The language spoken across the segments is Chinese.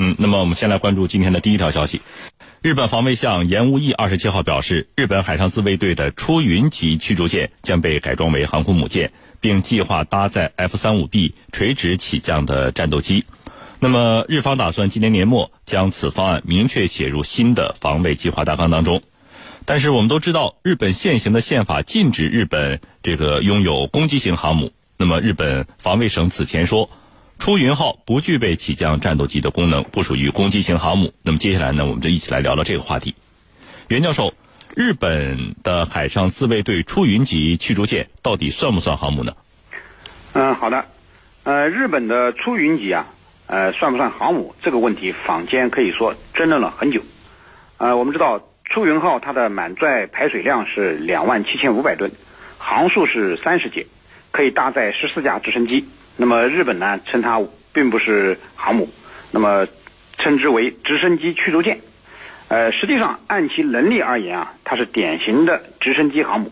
嗯，那么我们先来关注今天的第一条消息。日本防卫相岩屋义二十七号表示，日本海上自卫队的出云级驱逐舰将被改装为航空母舰，并计划搭载 F 三五 B 垂直起降的战斗机。那么，日方打算今年年末将此方案明确写入新的防卫计划大纲当中。但是，我们都知道，日本现行的宪法禁止日本这个拥有攻击型航母。那么，日本防卫省此前说。出云号不具备起降战斗机的功能，不属于攻击型航母。那么接下来呢，我们就一起来聊聊这个话题。袁教授，日本的海上自卫队出云级驱逐舰到底算不算航母呢？嗯，好的。呃，日本的出云级啊，呃，算不算航母这个问题，坊间可以说争论了很久。呃，我们知道出云号它的满载排水量是两万七千五百吨，航速是三十节，可以搭载十四架直升机。那么日本呢，称它并不是航母，那么称之为直升机驱逐舰。呃，实际上按其能力而言啊，它是典型的直升机航母。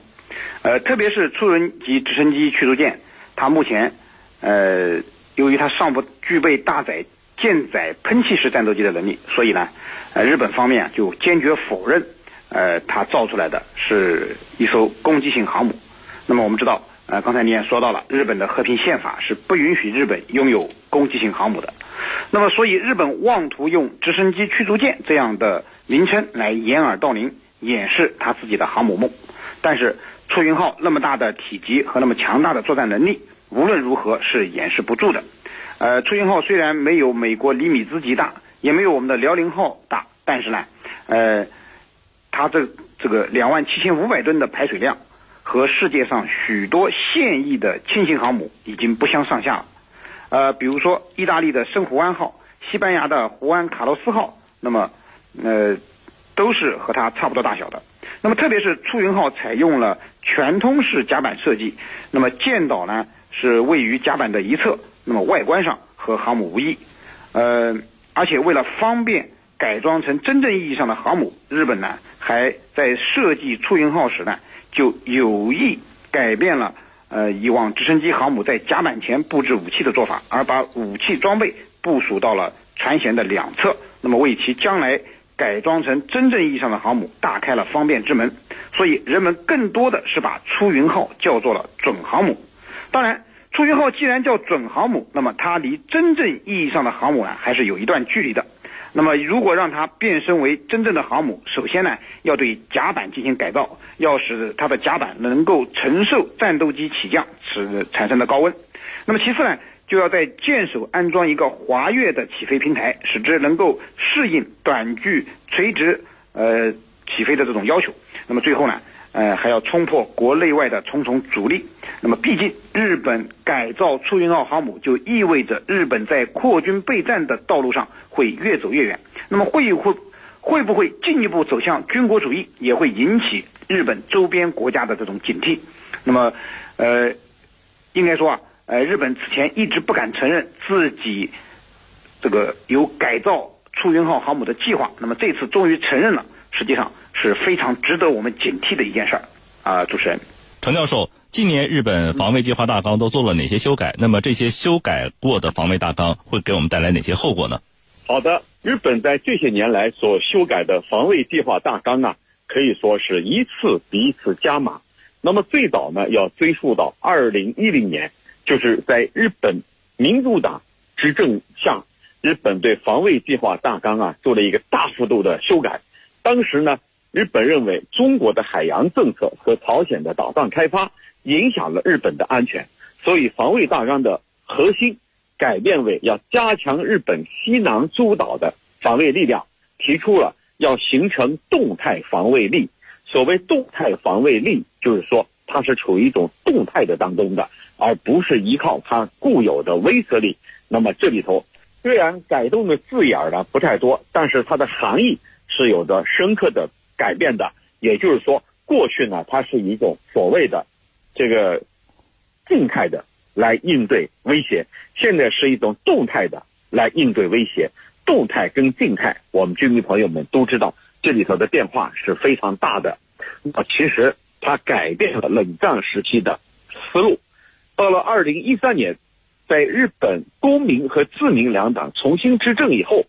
呃，特别是出云级直升机驱逐舰，它目前呃，由于它尚不具备搭载舰载喷气式战斗机的能力，所以呢，呃，日本方面就坚决否认，呃，它造出来的是一艘攻击性航母。那么我们知道。呃，刚才你也说到了，日本的和平宪法是不允许日本拥有攻击性航母的。那么，所以日本妄图用直升机驱逐舰这样的名称来掩耳盗铃，掩饰他自己的航母梦。但是，出云号那么大的体积和那么强大的作战能力，无论如何是掩饰不住的。呃，出云号虽然没有美国尼米兹级大，也没有我们的辽宁号大，但是呢，呃，它这这个两万七千五百吨的排水量。和世界上许多现役的轻型航母已经不相上下了，呃，比如说意大利的圣胡安号、西班牙的胡安卡洛斯号，那么，呃，都是和它差不多大小的。那么，特别是出云号采用了全通式甲板设计，那么舰岛呢是位于甲板的一侧，那么外观上和航母无异，呃，而且为了方便改装成真正意义上的航母，日本呢还在设计出云号时呢。就有意改变了呃以往直升机航母在甲板前布置武器的做法，而把武器装备部署到了船舷的两侧，那么为其将来改装成真正意义上的航母打开了方便之门。所以人们更多的是把出云号叫做了准航母。当然，出云号既然叫准航母，那么它离真正意义上的航母啊还是有一段距离的。那么，如果让它变身为真正的航母，首先呢，要对甲板进行改造，要使它的甲板能够承受战斗机起降时产生的高温。那么，其次呢，就要在舰首安装一个滑跃的起飞平台，使之能够适应短距垂直呃起飞的这种要求。那么，最后呢？呃，还要冲破国内外的重重阻力。那么，毕竟日本改造出云号航母，就意味着日本在扩军备战的道路上会越走越远。那么，会会会不会进一步走向军国主义，也会引起日本周边国家的这种警惕。那么，呃，应该说啊，呃，日本此前一直不敢承认自己这个有改造出云号航母的计划。那么，这次终于承认了。实际上是非常值得我们警惕的一件事儿啊！主持人，程教授，今年日本防卫计划大纲都做了哪些修改？那么这些修改过的防卫大纲会给我们带来哪些后果呢？好的，日本在这些年来所修改的防卫计划大纲啊，可以说是一次比一次加码。那么最早呢，要追溯到二零一零年，就是在日本民主党执政下，日本对防卫计划大纲啊做了一个大幅度的修改。当时呢，日本认为中国的海洋政策和朝鲜的导弹开发影响了日本的安全，所以防卫大纲的核心改变为要加强日本西南诸岛的防卫力量，提出了要形成动态防卫力。所谓动态防卫力，就是说它是处于一种动态的当中的，而不是依靠它固有的威慑力。那么这里头虽然改动的字眼儿呢不太多，但是它的含义。是有着深刻的改变的，也就是说，过去呢，它是一种所谓的这个静态的来应对威胁，现在是一种动态的来应对威胁。动态跟静态，我们居民朋友们都知道，这里头的变化是非常大的。那其实它改变了冷战时期的思路。到了二零一三年，在日本公民和自民两党重新执政以后。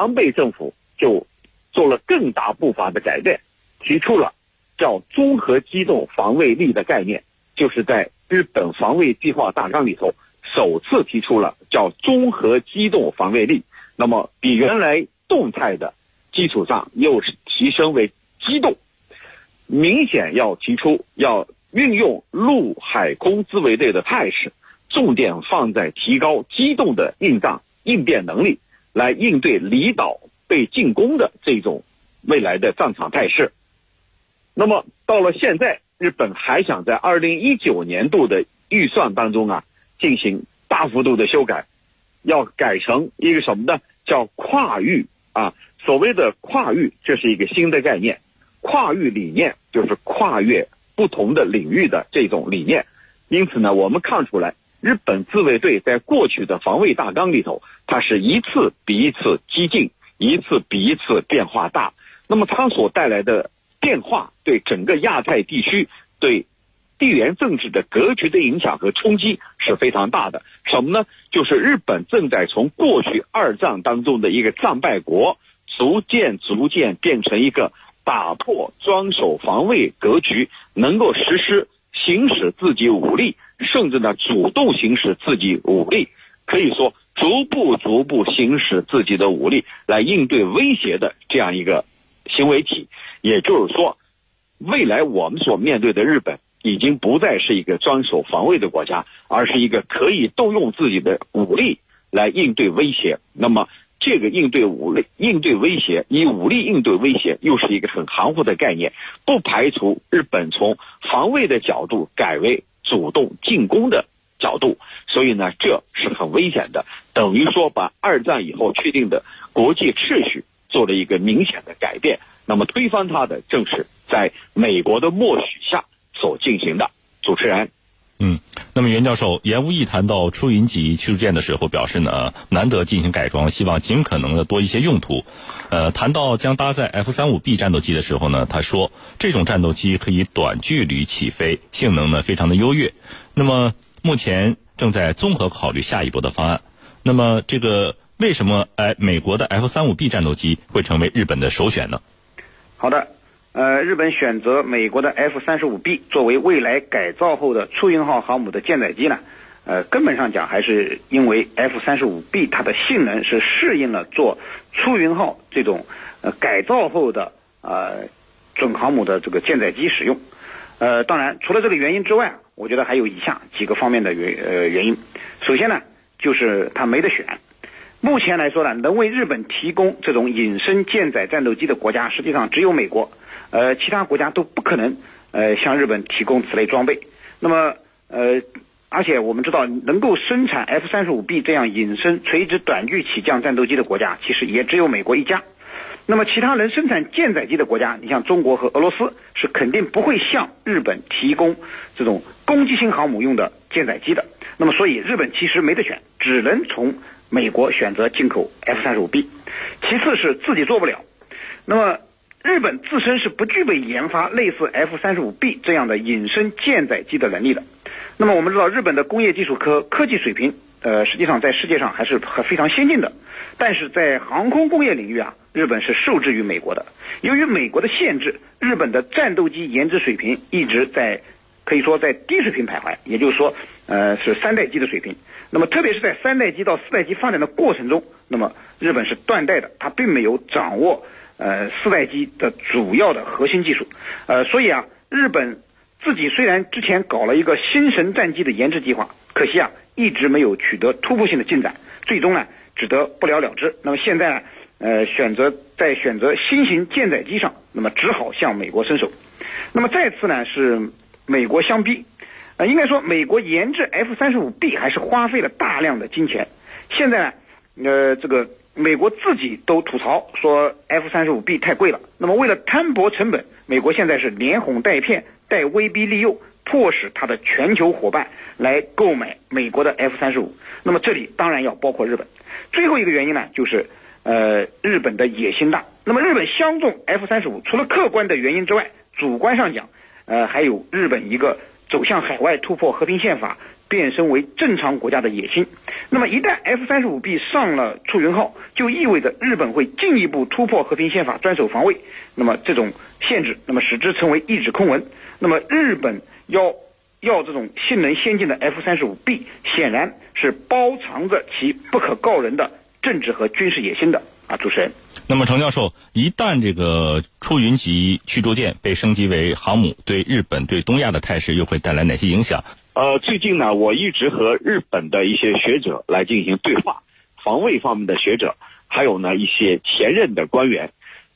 安倍政府就做了更大步伐的改变，提出了叫综合机动防卫力的概念，就是在日本防卫计划大纲里头首次提出了叫综合机动防卫力。那么比原来动态的基础上，又是提升为机动，明显要提出要运用陆海空自卫队的态势，重点放在提高机动的应战应变能力。来应对离岛被进攻的这种未来的战场态势。那么到了现在，日本还想在二零一九年度的预算当中啊进行大幅度的修改，要改成一个什么呢？叫跨域啊。所谓的跨域，这是一个新的概念。跨域理念就是跨越不同的领域的这种理念。因此呢，我们看出来。日本自卫队在过去的防卫大纲里头，它是一次比一次激进，一次比一次变化大。那么它所带来的变化，对整个亚太地区、对地缘政治的格局的影响和冲击是非常大的。什么呢？就是日本正在从过去二战当中的一个战败国，逐渐逐渐变成一个打破装守防卫格局，能够实施行使自己武力。甚至呢，主动行使自己武力，可以说逐步逐步行使自己的武力来应对威胁的这样一个行为体。也就是说，未来我们所面对的日本已经不再是一个专守防卫的国家，而是一个可以动用自己的武力来应对威胁。那么，这个应对武力、应对威胁，以武力应对威胁，又是一个很含糊的概念。不排除日本从防卫的角度改为。主动进攻的角度，所以呢，这是很危险的，等于说把二战以后确定的国际秩序做了一个明显的改变。那么推翻它的，正是在美国的默许下所进行的。主持人。嗯，那么袁教授严无义谈到出云级驱逐舰的时候表示呢，难得进行改装，希望尽可能的多一些用途。呃，谈到将搭载 F 三五 B 战斗机的时候呢，他说这种战斗机可以短距离起飞，性能呢非常的优越。那么目前正在综合考虑下一步的方案。那么这个为什么哎美国的 F 三五 B 战斗机会成为日本的首选呢？好的。呃，日本选择美国的 F 三十五 B 作为未来改造后的出云号航母的舰载机呢，呃，根本上讲还是因为 F 三十五 B 它的性能是适应了做出云号这种呃改造后的呃准航母的这个舰载机使用。呃，当然除了这个原因之外，我觉得还有以下几个方面的原呃原因。首先呢，就是它没得选。目前来说呢，能为日本提供这种隐身舰载战斗机的国家，实际上只有美国。呃，其他国家都不可能呃向日本提供此类装备。那么呃，而且我们知道，能够生产 F 三十五 B 这样隐身垂直短距起降战斗机的国家，其实也只有美国一家。那么其他能生产舰载机的国家，你像中国和俄罗斯，是肯定不会向日本提供这种攻击性航母用的舰载机的。那么所以日本其实没得选，只能从美国选择进口 F 三十五 B。其次是自己做不了。那么。日本自身是不具备研发类似 F 三十五 B 这样的隐身舰载机的能力的。那么我们知道，日本的工业技术科科技水平，呃，实际上在世界上还是很非常先进的。但是在航空工业领域啊，日本是受制于美国的。由于美国的限制，日本的战斗机研制水平一直在可以说在低水平徘徊，也就是说，呃，是三代机的水平。那么特别是在三代机到四代机发展的过程中，那么日本是断代的，它并没有掌握。呃，四代机的主要的核心技术，呃，所以啊，日本自己虽然之前搞了一个新神战机的研制计划，可惜啊，一直没有取得突破性的进展，最终呢，只得不了了之。那么现在呢，呃，选择在选择新型舰载机上，那么只好向美国伸手。那么再次呢，是美国相逼，呃，应该说美国研制 F 三十五 B 还是花费了大量的金钱。现在呢，呃，这个。美国自己都吐槽说 F 三十五 B 太贵了。那么为了摊薄成本，美国现在是连哄带骗、带威逼利诱，迫使他的全球伙伴来购买美国的 F 三十五。那么这里当然要包括日本。最后一个原因呢，就是呃日本的野心大。那么日本相中 F 三十五，除了客观的原因之外，主观上讲，呃还有日本一个走向海外突破和平宪法、变身为正常国家的野心。那么，一旦 F 三十五 B 上了出云号，就意味着日本会进一步突破和平宪法专守防卫。那么，这种限制，那么使之成为一纸空文。那么，日本要要这种性能先进的 F 三十五 B，显然是包藏着其不可告人的政治和军事野心的啊，主持人。那么，程教授，一旦这个出云级驱逐舰被升级为航母，对日本对东亚的态势又会带来哪些影响？呃，最近呢，我一直和日本的一些学者来进行对话，防卫方面的学者，还有呢一些前任的官员，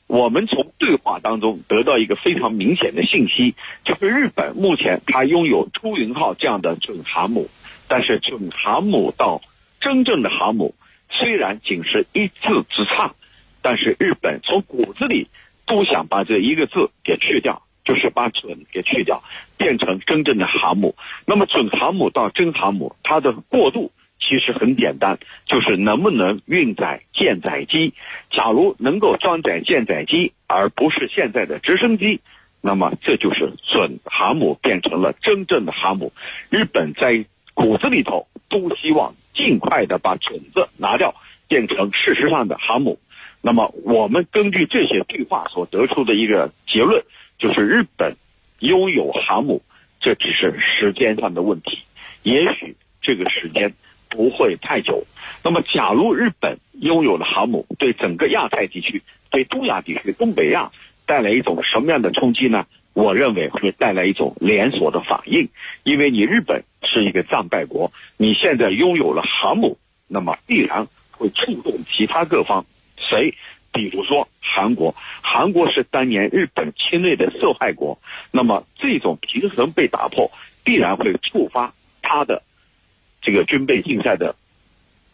我们从对话当中得到一个非常明显的信息，就是日本目前它拥有出云号这样的准航母，但是准航母到真正的航母，虽然仅是一字之差。但是日本从骨子里都想把这一个字给去掉，就是把“准”给去掉，变成真正的航母。那么准航母到真航母，它的过渡其实很简单，就是能不能运载舰载机。假如能够装载舰载机，而不是现在的直升机，那么这就是准航母变成了真正的航母。日本在骨子里头都希望尽快的把“种子拿掉，变成事实上的航母。那么，我们根据这些对话所得出的一个结论，就是日本拥有航母，这只是时间上的问题，也许这个时间不会太久。那么，假如日本拥有了航母，对整个亚太地区、对东亚地区、东北亚带来一种什么样的冲击呢？我认为会带来一种连锁的反应，因为你日本是一个战败国，你现在拥有了航母，那么必然会触动其他各方。谁？比如说韩国，韩国是当年日本侵略的受害国，那么这种平衡被打破，必然会触发他的这个军备竞赛的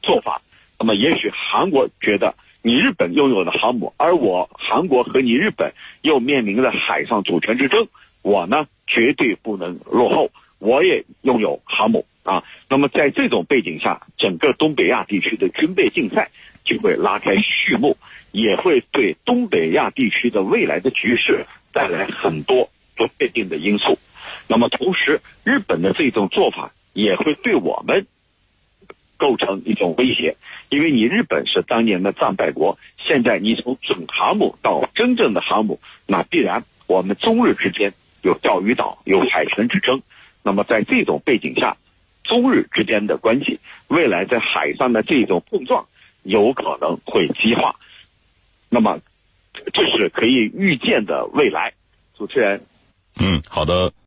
做法。那么也许韩国觉得你日本拥有了航母，而我韩国和你日本又面临着海上主权之争，我呢绝对不能落后，我也拥有航母啊。那么在这种背景下，整个东北亚地区的军备竞赛。就会拉开序幕，也会对东北亚地区的未来的局势带来很多不确定的因素。那么，同时日本的这种做法也会对我们构成一种威胁，因为你日本是当年的战败国，现在你从准航母到真正的航母，那必然我们中日之间有钓鱼岛、有海权之争。那么，在这种背景下，中日之间的关系未来在海上的这种碰撞。有可能会激化，那么这是可以预见的未来。主持人，嗯，好的。